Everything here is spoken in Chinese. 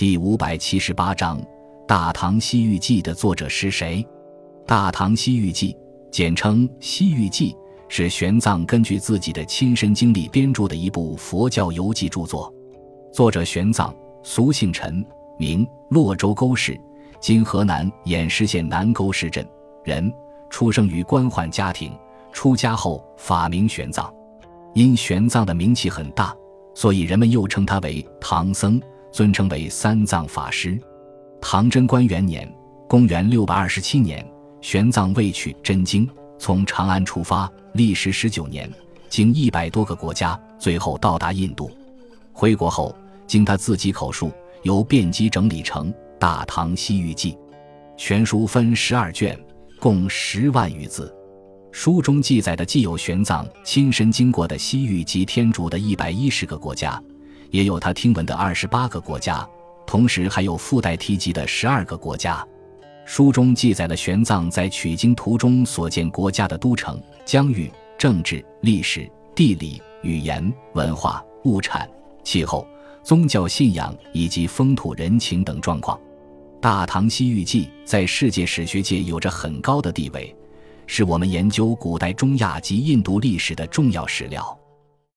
第五百七十八章《大唐西域记》的作者是谁？《大唐西域记》简称《西域记》，是玄奘根据自己的亲身经历编著的一部佛教游记著作。作者玄奘，俗姓陈，名洛州沟氏，今河南偃师县南沟市镇人，出生于官宦家庭。出家后法名玄奘，因玄奘的名气很大，所以人们又称他为唐僧。尊称为三藏法师。唐贞观元年（公元六百二十七年），玄奘为取真经，从长安出发，历时十九年，经一百多个国家，最后到达印度。回国后，经他自己口述，由辩机整理成《大唐西域记》。全书分十二卷，共十万余字。书中记载的既有玄奘亲身经过的西域及天竺的一百一十个国家。也有他听闻的二十八个国家，同时还有附带提及的十二个国家。书中记载了玄奘在取经途中所见国家的都城、疆域、政治、历史、地理、语言、文化、物产、气候、宗教信仰以及风土人情等状况。《大唐西域记》在世界史学界有着很高的地位，是我们研究古代中亚及印度历史的重要史料。